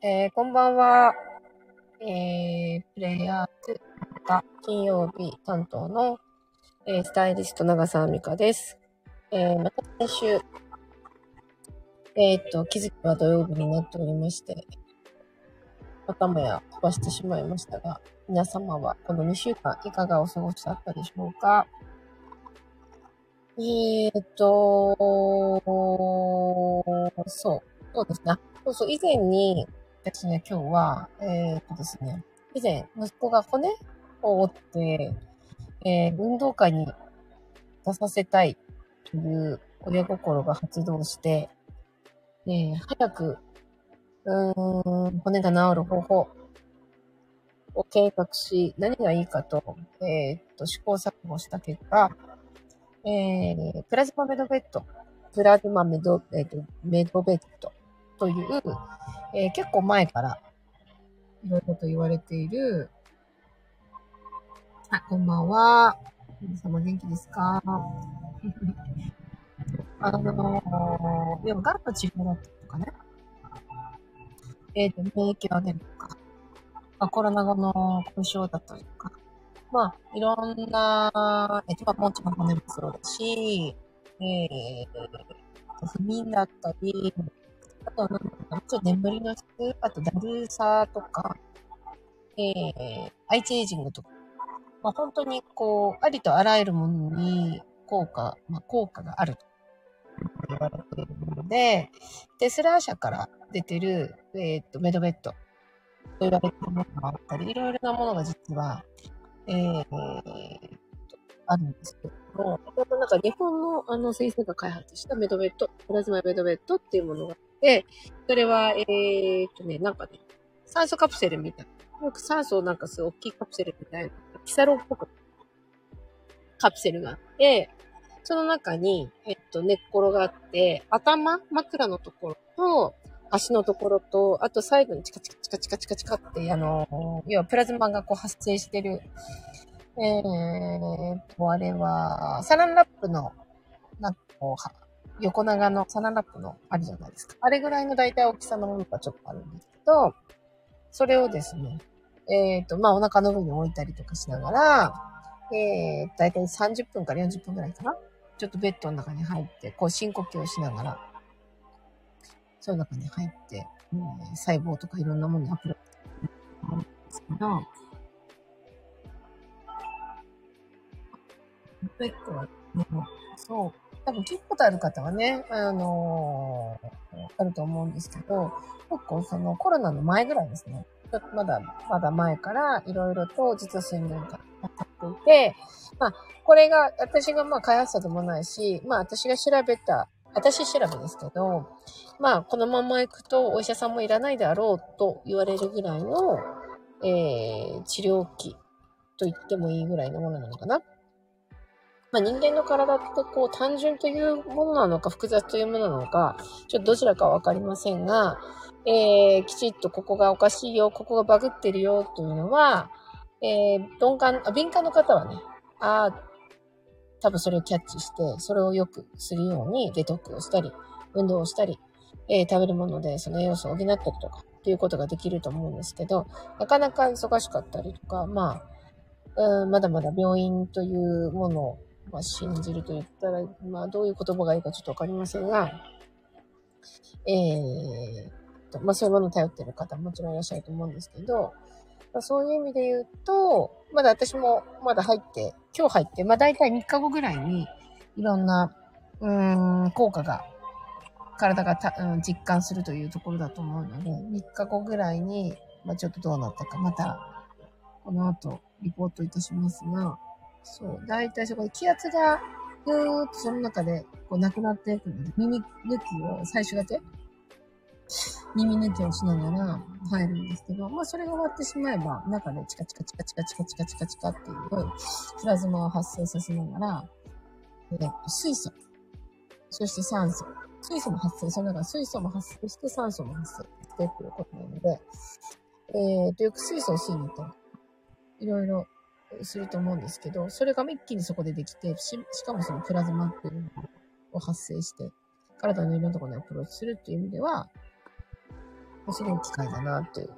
えー、こんばんは。えー、プレイヤーズが金曜日担当の、えー、スタイリスト長澤美香です。えー、また先週、えー、っと、気づきは土曜日になっておりまして、頭や飛ばしてしまいましたが、皆様はこの2週間いかがお過ごしだったでしょうか？えー、っと、そう、そうですね。そうそう、以前に、ですね、今日は、えー、っとですね、以前、息子が骨を折って、えー、運動会に出させたいという親心が発動して、えー、早く、うーん、骨が治る方法を計画し、何がいいかと、えー、っと、試行錯誤した結果、えー、プラズマメドベッド、プラズマメド、えー、メドベッドという、えー、結構前から、いろいろと言われている、あ、こんばんは。皆様元気ですか？あのー、でも、ガンの治療だったりとかね。えっ、ー、と、免疫を上げるとか、まあ、コロナ後の後遺症だったりとか、まあ、いろんな、えっ、ー、と、もちろん骨もそうだし、えー、不眠だったり、とは、なんか、ちょっと眠りの質、あと、だるさとか、えー、アイチエイジングとか、まあ、本当に、こう、ありとあらゆるものに効果、まあ、効果があると言われているもので、テスラー社から出てる、えっ、と、メドベッド。と言われているものがあったり、いろいろなものが実は、えー、あるんですけども、なんか日本のあの先生が開発したメドベッド、プラズマメドベッドっていうものがで、それは、えー、っとね、なんかね、酸素カプセルみたいな。よく酸素をなんかすごい大きいカプセルみたいな、キサロっぽくカプセルがあって、その中に、えっと、寝っ転があって、頭、枕のところと、足のところと、あと最後にチカチカチカチカチカチカって、あの、要はプラズマがこう発生してる、えーと、あれは、サランラップの、なんかこう、横長のサナラップのあるじゃないですか。あれぐらいの大体大きさのものがちょっとあるんですけど、それをですね、えっ、と、まあ、お腹の上に置いたりとかしながら、えー、大体30分から40分くらいかな。ちょっとベッドの中に入って、こう深呼吸をしながら、その中に入って、うん、細胞とかいろんなものにアプローチるんですけど、結構、そう、多分聞くことある方はね、あのー、あると思うんですけど、結構そのコロナの前ぐらいですね。ちょっとまだ、まだ前からいろいろと実は宣言が当たっていて、まあ、これが、私がまあ開発者でもないし、まあ私が調べた、私調べですけど、まあこのまま行くとお医者さんもいらないであろうと言われるぐらいの、えー、治療器と言ってもいいぐらいのものなのかな。まあ、人間の体ってこう単純というものなのか複雑というものなのか、ちょっとどちらかわかりませんが、えー、きちっとここがおかしいよ、ここがバグってるよというのは、えー、鈍感、あ敏感の方はね、ああ、多分それをキャッチして、それをよくするようにデトックをしたり、運動をしたり、えー、食べるものでその栄養素を補ったりとか、っていうことができると思うんですけど、なかなか忙しかったりとか、まあ、うん、まだまだ病院というものをまあ、信じると言ったら、まあ、どういう言葉がいいかちょっとわかりませんが、えー、と、まあ、そういうものを頼っている方ももちろんいらっしゃると思うんですけど、まあ、そういう意味で言うと、まだ私もまだ入って、今日入って、まあ、大体3日後ぐらいに、いろんな、うん、効果が、体がた、うん、実感するというところだと思うので、3日後ぐらいに、まあ、ちょっとどうなったか、また、この後、リポートいたしますが、そう。だいたいそこで気圧が、ぐーっとその中で、こう、なくなっていくので、耳抜きを最初だけ、耳抜きをしながら入るんですけど、まあ、それが終わってしまえば、中でチカチカチカチカチカチカチカチカっていう、プラズマを発生させながら、えっと、水素、そして酸素、水素も発生、その中水素も発生して酸素も発生してっていうことなので、えっ、ー、と、よく水素を吸いにと、いろいろすると思うんですけど、それが一気にそこでできて、ししかもそのプラズマっていうのを発生して、体のいろんなところにアプローチするっていう意味では、すごい機会だなっていう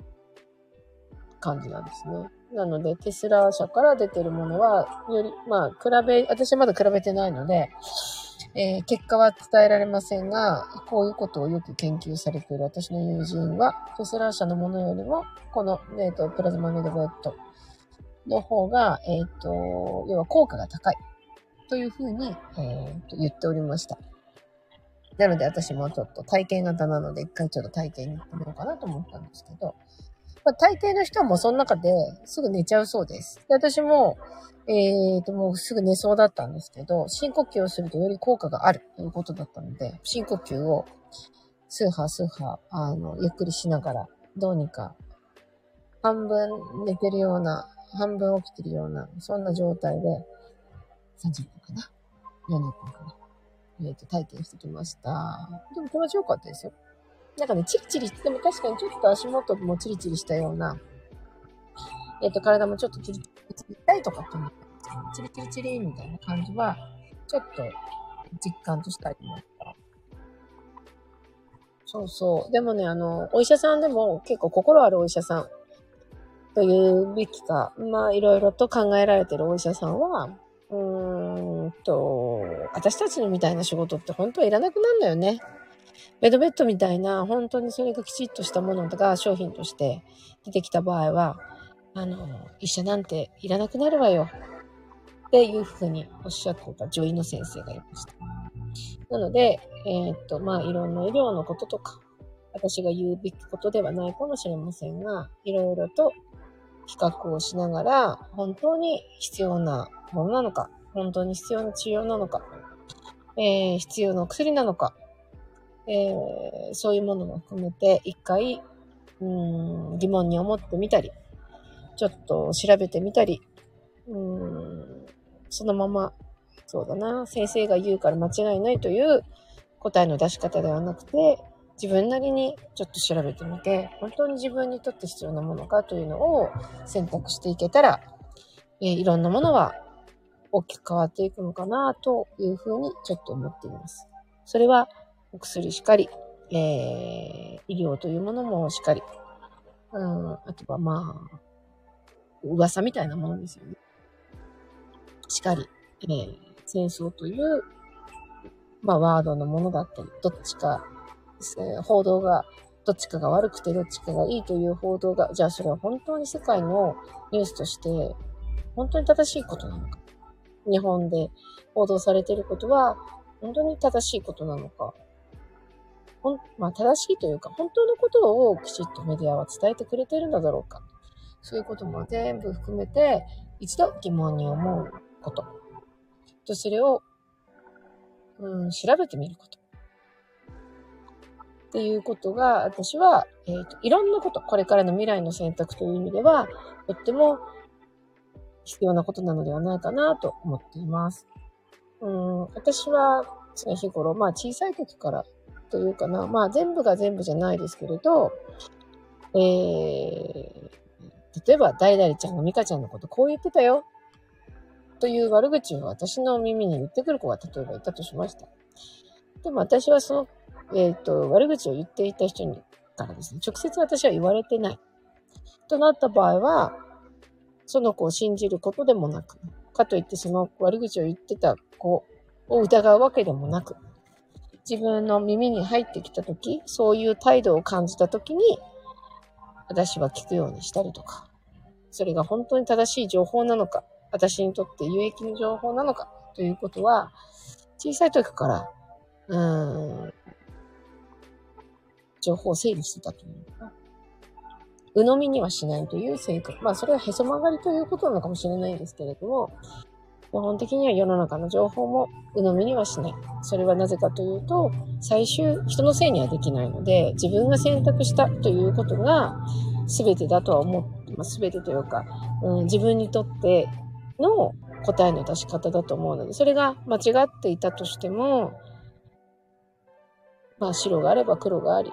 感じなんですね。なので、テスラ社から出てるものは、より、まあ、比べ、私はまだ比べてないので、えー、結果は伝えられませんが、こういうことをよく研究されている私の友人は、テスラ社のものよりも、この、えっ、ー、と、プラズマメドベッドの方が、えっ、ー、と、要は効果が高い。というふうに、えー、と言っておりました。なので私もちょっと体験型なので一回ちょっと体験に行ってみようかなと思ったんですけど、まあ、大抵の人はもうその中ですぐ寝ちゃうそうです。で私も、えーと、もうすぐ寝そうだったんですけど、深呼吸をするとより効果があるということだったので、深呼吸をスーハースーハー、あの、ゆっくりしながら、どうにか、半分寝てるような、半分起きてるような、そんな状態で、30分かな ?40 分かな？えっ、ー、と、体験してきました。でも気持ちよかったですよ。なんかね、チリチリ、でも確かにちょっと足元もチリチリしたような、えっ、ー、と、体もちょっとチリチリ痛いとかっていうのチリチリチリみたいな感じは、ちょっと実感としてありました。そうそう。でもね、あの、お医者さんでも結構心あるお医者さんというべきか、まあ、いろいろと考えられてるお医者さんは、うーんと、私たちのみたいな仕事って本当はいらなくなるんだよね。ベドベッドみたいな、本当にそれがきちっとしたものが商品として出てきた場合は、あの、医者なんていらなくなるわよ。っていうふうにおっしゃってた女医の先生がいました。なので、えー、っと、まあ、いろんな医療のこととか、私が言うべきことではないかもしれませんが、いろいろと比較をしながら、本当に必要なものなのか、本当に必要な治療なのか、えー、必要な薬なのか、えー、そういうものも含めて一回、うん、疑問に思ってみたり、ちょっと調べてみたり、うん、そのまま、そうだな、先生が言うから間違いないという答えの出し方ではなくて、自分なりにちょっと調べてみて、本当に自分にとって必要なものかというのを選択していけたら、え、いろんなものは大きく変わっていくのかなというふうにちょっと思っています。それはお薬しかり、えー、医療というものもしかり、うん、あとはまあ、噂みたいなものですよね。しかり、えー、戦争という、まあ、ワードのものだったり、どっちか、報道が、どっちかが悪くてどっちかがいいという報道が、じゃあそれは本当に世界のニュースとして、本当に正しいことなのか。日本で報道されていることは、本当に正しいことなのか。ほん、まあ正しいというか、本当のことをきちっとメディアは伝えてくれているのだろうか。そういうことも全部含めて、一度疑問に思うこと。と、それを、うん、調べてみること。っていうことが、私は、えっ、ー、と、いろんなこと、これからの未来の選択という意味では、とっても必要なことなのではないかなと思っています。うん、私は常日頃、まあ小さい時からというかな、まあ全部が全部じゃないですけれど、えー、例えば、ダイダリちゃんがミカちゃんのことこう言ってたよ。という悪口を私の耳に言ってくる子が例えばいたとしました。でも私はその、えっ、ー、と、悪口を言っていた人にからですね、直接私は言われてない。となった場合は、その子を信じることでもなく、かといってその悪口を言ってた子を疑うわけでもなく、自分の耳に入ってきたとき、そういう態度を感じたときに、私は聞くようにしたりとか、それが本当に正しい情報なのか、私にとって有益な情報なのか、ということは、小さい時から、うん、情報を整理してたというか、鵜呑みにはしないという性格。まあ、それはへそ曲がりということなのかもしれないですけれども、基本的には世の中の情報も鵜呑みにはしない。それはなぜかというと、最終、人のせいにはできないので、自分が選択したということが全てだとは思ってます。全てというか、うん、自分にとっての答えの出し方だと思うので、それが間違っていたとしても、まあ白があれば黒があり、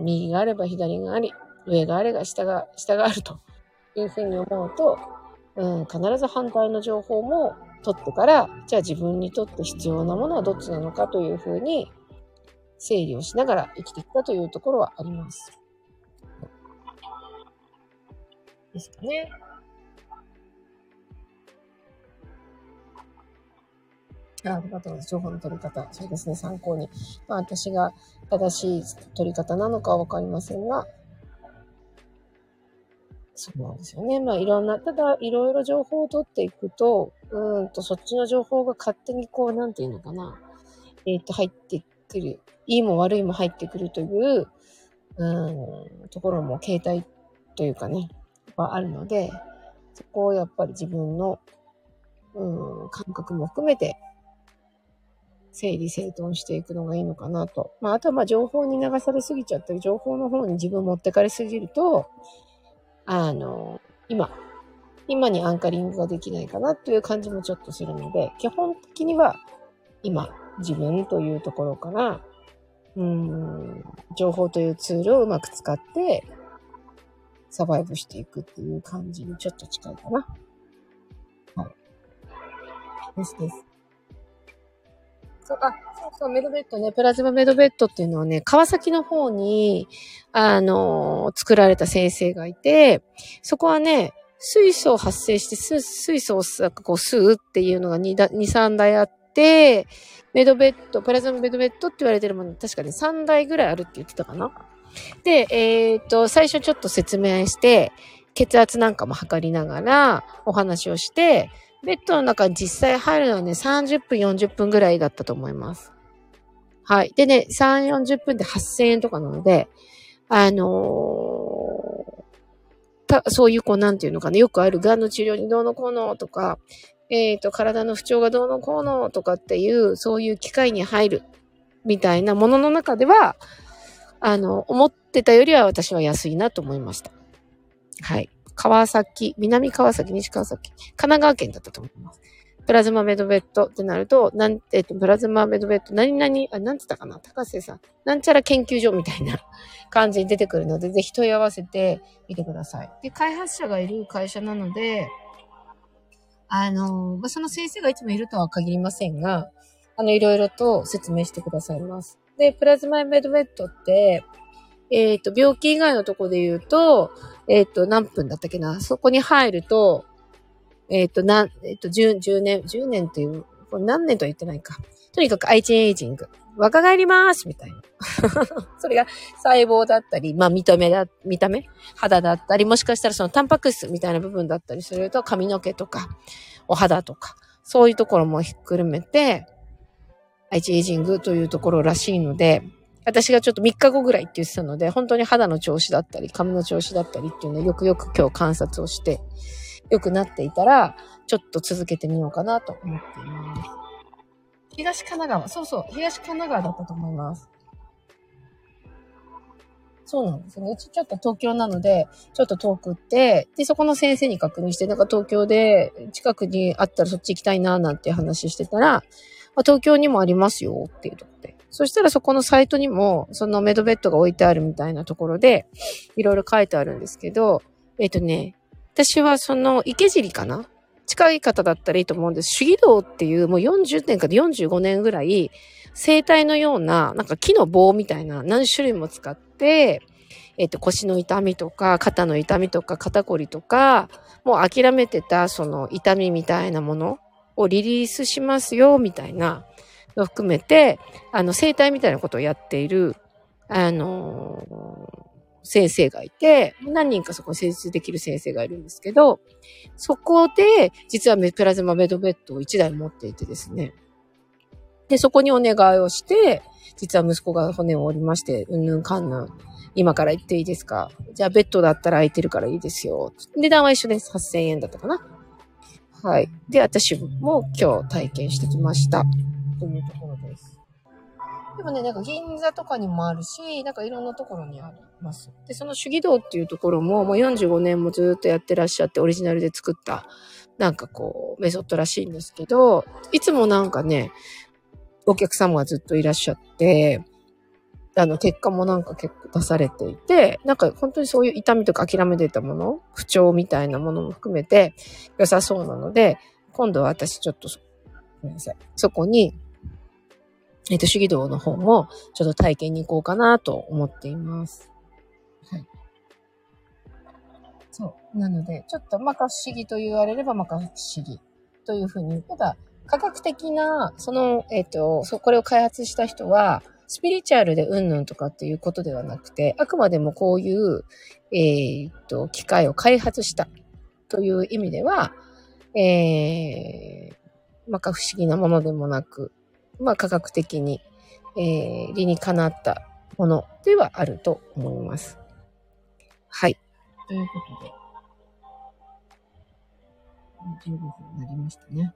右があれば左があり、上があれば下が、下があるというふうに思うと、うん、必ず反対の情報も取ってから、じゃあ自分にとって必要なものはどっちなのかというふうに整理をしながら生きてきたというところはあります。ですかね。あありがとうございます。情報の取り方。そうですね、参考に。まあ、私が正しい取り方なのかはわかりませんが、そうなんですよね。まあ、いろんな、ただ、いろいろ情報を取っていくと、うんと、そっちの情報が勝手にこう、なんていうのかな。えっ、ー、と、入ってくる。いいも悪いも入ってくるという、うん、ところも携帯というかね、はあるので、そこをやっぱり自分の、うん、感覚も含めて整理整頓していくのがいいのかなと。まあ、あとはまあ情報に流されすぎちゃったり、情報の方に自分持ってかれすぎると、あの、今、今にアンカリングができないかなという感じもちょっとするので、基本的には今、自分というところから、うん、情報というツールをうまく使って、サバイブしていくっていう感じにちょっと近いかな。はい。ですです。そう、あ、そうそう、メドベッドね、プラズマメドベッドっていうのはね、川崎の方に、あの、作られた先生がいて、そこはね、水素を発生して、水素をこう吸うっていうのが2、2 3台あって、メドベッド、プラズマメドベッドって言われてるもの、確かに3台ぐらいあるって言ってたかな。で、えっ、ー、と、最初ちょっと説明して、血圧なんかも測りながらお話をして、ベッドの中実際入るのはね、30分、40分ぐらいだったと思います。はい。でね、3、40分で8000円とかなので、あのー、そういうこう、なんていうのかな、よくある癌の治療にどうのこうのとか、えっ、ー、と、体の不調がどうのこうのとかっていう、そういう機会に入るみたいなものの中では、あの、思ってたよりは私は安いなと思いました。はい。川崎、南川崎、西川崎、神奈川県だったと思います。プラズマメドベッドってなると、なん、えっと、プラズマメドベッド、何々、あ、なんつったかな？高瀬さん。なんちゃら研究所みたいな 感じに出てくるので、ぜひ問い合わせてみてください。で、開発者がいる会社なので、あの、その先生がいつもいるとは限りませんが、あの、いろいろと説明してくださいます。で、プラズマメドベッドって、えっ、ー、と、病気以外のとこで言うと、えっ、ー、と、何分だったっけな？そこに入ると、えっ、ー、と、なん、えっ、と、10、10年、10年っていう、これ何年とは言ってないか。とにかく愛知エイジング。若返りますみたいな。それが細胞だったり、まあ見た目だ、見た目？肌だったり、もしかしたらそのタンパク質みたいな部分だったりすると髪の毛とか、お肌とか、そういうところもひっくるめて、愛知エイジングというところらしいので、私がちょっと3日後ぐらいって言ってたので、本当に肌の調子だったり、髪の調子だったりっていうのをよくよく今日観察をして、良くなっていたら、ちょっと続けてみようかなと思っています。東神奈川、そうそう、東神奈川だったと思います。そうなんですね。うちちょっと東京なので、ちょっと遠くって、で、そこの先生に確認して、なんか東京で近くにあったらそっち行きたいな、なんて話してたら、東京にもありますよっていうとこで。そしたらそこのサイトにも、そのメドベッドが置いてあるみたいなところで、いろいろ書いてあるんですけど、えっ、ー、とね、私はその池尻かな？近い方だったらいいと思うんです。主義道っていうもう40年から45年ぐらい、生体のような、なんか木の棒みたいな何種類も使って、えっ、ー、と、腰の痛みとか、肩の痛みとか、肩こりとか、もう諦めてたその痛みみたいなものをリリースしますよ、みたいなを含めて、あの、生態みたいなことをやっている、あのー、先生がいて、何人かそこに施術できる先生がいるんですけど、そこで、実はプラズマメドベッドを1台持っていてですね。で、そこにお願いをして、実は息子が骨を折りまして、うんぬんかんぬん。今から行っていいですか？じゃあベッドだったら空いてるからいいですよ。値段は一緒です。8000円だったかな。はい。で、私も今日体験してきました。というところです。でもね、なんか銀座とかにもあるし、なんかいろんなところにあります。で、その主義道っていうところも、もう45年もずっとやってらっしゃって、オリジナルで作った、なんかこう、メソッドらしいんですけど、いつもなんかね、お客様がずっといらっしゃって、あの、結果もなんか結構出されていて、なんか本当にそういう痛みとか諦めてたもの、不調みたいなものも含めて良さそうなので、今度は私ちょっと、ごめんなさい。そこにえっ、と、主義道の方もちょっと体験に行こうかなと思っています。はい。そう。なので、ちょっと摩訶不思議と言われれば摩訶不思議というふうに、ただ、科学的な、その、えっ、ー、と、そ、これを開発した人は、スピリチュアルでうんぬんとかっていうことではなくて、あくまでもこういう、えっ、ー、と、機械を開発したという意味では、えー、まあ、不思議なものでもなく、まあ、科学的に、えー、理にかなったものではあると思います。はい。ということで、15分になりましたね。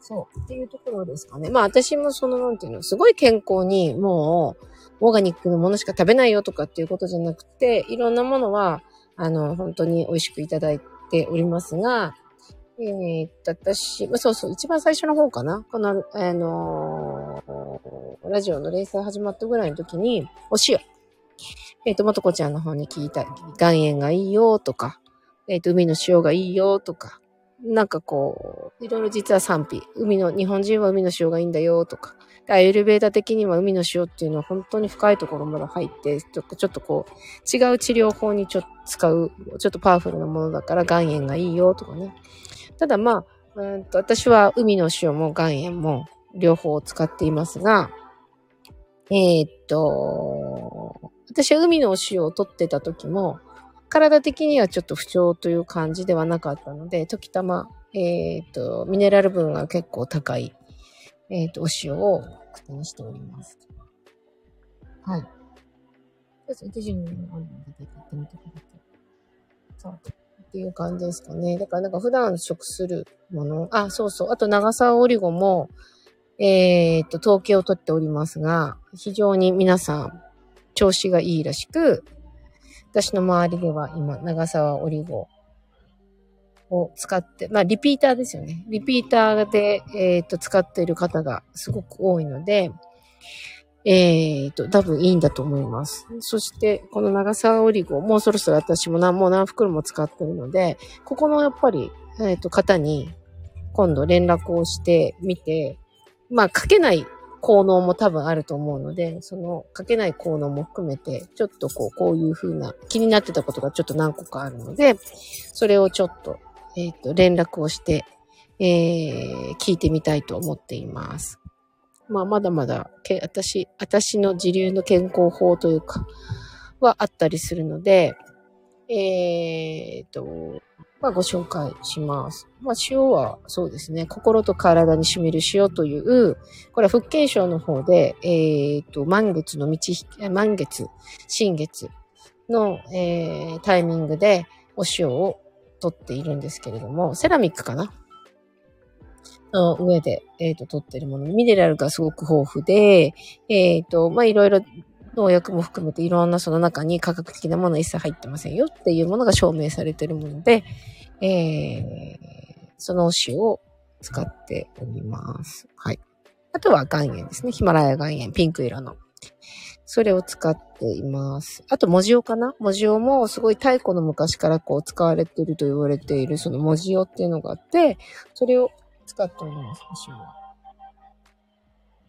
そう。っていうところですかね。まあ私もその、なんていうの、すごい健康にもう、オーガニックのものしか食べないよとかっていうことじゃなくて、いろんなものは、あの、本当に美味しくいただいておりますが、えー、っと、私、そうそう、一番最初の方かなこの、あのー、ラジオの連載始まったぐらいの時に、お塩。えー、っと、もとこちゃんの方に聞いた、岩塩がいいよとか、えっと、海の塩がいいよとか、なんかこう、いろいろ実は賛否。海の、日本人は海の塩がいいんだよとか。アイルベーダ的には海の塩っていうのは本当に深いところまで入って、ちょっとちょっとこう、違う治療法にちょっと使う、ちょっとパワフルなものだから岩塩がいいよとかね。ただまあ、うんと私は海の塩も岩塩も両方使っていますが、えー、っと、私は海の塩を取ってた時も、体的にはちょっと不調という感じではなかったので、時たま、えっ、と、ミネラル分が結構高い、えっ、と、お塩を口にしております。はい。そう手順にあるので、やってみてください。そう。っていう感じですかね。だからなんか普段食するもの、あ、そうそう。あと長沢オリゴも、えっ、と、統計を取っておりますが、非常に皆さん、調子がいいらしく、私の周りでは今、長沢オリゴを使って、まあ、リピーターですよね。リピーターで、えっ、と、使っている方がすごく多いので、えっ、ー、と、多分いいんだと思います。そして、この長沢オリゴ、もうそろそろ私も何、も何袋も使ってるので、ここのやっぱり、えっ、ー、と、方に、今度連絡をしてみて、まあ、書けない効能も多分あると思うので、その書けない効能も含めて、ちょっとこう、こういう風な気になってたことがちょっと何個かあるので、それをちょっと、えっ、ー、と、連絡をして、えー、聞いてみたいと思っています。まあ、まだまだ、け、私、私の自流の健康法というか、はあったりするので、えっ、と、まあ、ご紹介します。まあ、塩はそうですね、心と体に染みる塩という、これは福建省の方で、えっ、と、満月の道、満月、新月の、えー、タイミングでお塩を取っているんですけれども、セラミックかなの上で、えっ、ー、と、取ってるもの。ミネラルがすごく豊富で、えっ、ー、と、まあ、いろいろ農薬も含めていろんなその中に科学的なもの一切入ってませんよっていうものが証明されてるもので、えー、そのお塩を使っております。はい。あとは岩塩ですね。ヒマラヤ岩塩、ピンク色の。それを使っています。あと、文字用かな？文字用もすごい太古の昔からこう使われてると言われているその文字用っていうのがあって、それを使っております、お塩は。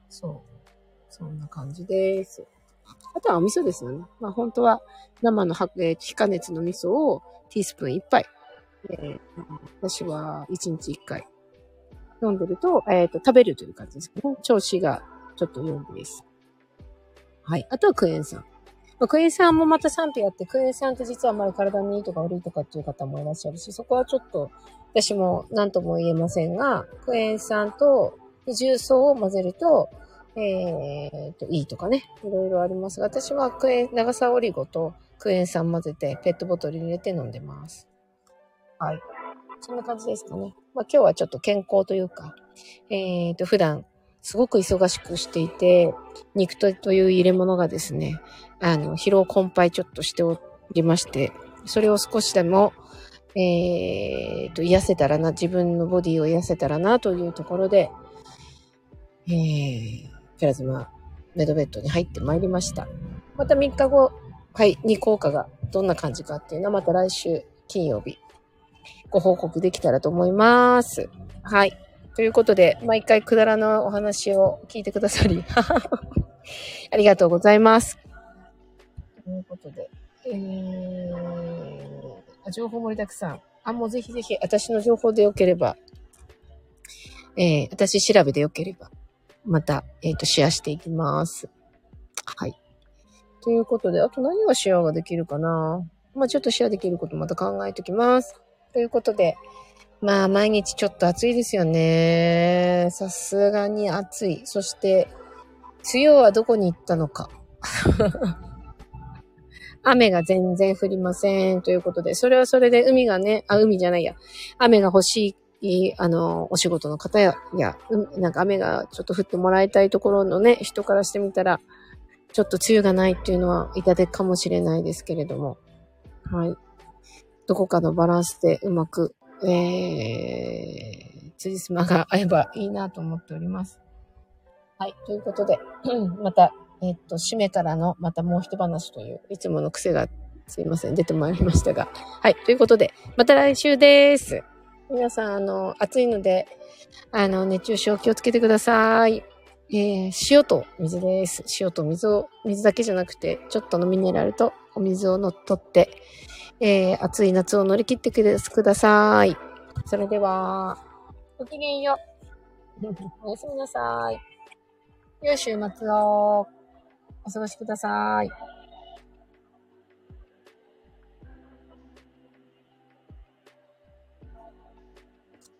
そう。そんな感じです。あとはお味噌ですよね。まあ本当は生のえー、非加熱の味噌をティースプーン1杯。えー、私は1日1回飲んでると、えっ、ー、と、食べるという感じですけど、ね、調子がちょっと良いです。はい。あとはクエン酸。まあ、クエン酸もまた賛否あって、クエン酸って実はあまり体にいいとか悪いとかっていう方もいらっしゃるし、そこはちょっと私も何とも言えませんが、クエン酸と重曹を混ぜると、えー、と、いいとかね、いろいろありますが、私はクエン長さオリゴとクエン酸混ぜてペットボトルに入れて飲んでます。はい。そんな感じですかね。まあ今日はちょっと健康というか、えー、と、普段すごく忙しくしていて、肉とという入れ物がですね、あの、疲労困憊ちょっとしておりまして、それを少しでも、えー、と、癒せたらな、自分のボディを癒せたらなというところで、えー、プラズマメドベッドに入ってまいりました。また3日後、はい、に効果がどんな感じかっていうのはまた来週金曜日ご報告できたらと思います。はい。ということで、毎回くだらのお話を聞いてくださり、ありがとうございます。ということで、えー、情報盛りだくさん。あ、もうぜひぜひ、私の情報でよければ、えー、私調べでよければ、また、えっ、ー、と、シェアしていきます。はい。ということで、あと何がシェアができるかなまあちょっとシェアできることまた考えておきます。ということで、まあ毎日ちょっと暑いですよね。さすがに暑い。そして、梅雨はどこに行ったのか。雨が全然降りません。ということで、それはそれで海がね、あ、海じゃないや。雨が欲しい、あの、お仕事の方や、いや、なんか雨がちょっと降ってもらいたいところのね、人からしてみたら、ちょっと梅雨がないっていうのは痛手かもしれないですけれども。はい。どこかのバランスでうまく、えー、辻褄が合えばいいなと思っております。はい。ということで、また、えっと、締めからの、またもう一話という、いつもの癖が、すいません、出てまいりましたが。はい。ということで、また来週です。皆さん、あの、暑いので、あの、熱中症気をつけてください。えー、塩と水です。塩と水を、水だけじゃなくて、ちょっとのミネラルとお水をのっとって、えー、暑い夏を乗り切ってください。それでは、ごきげんよう。おやすみなさい。良い週末をお過ごしください。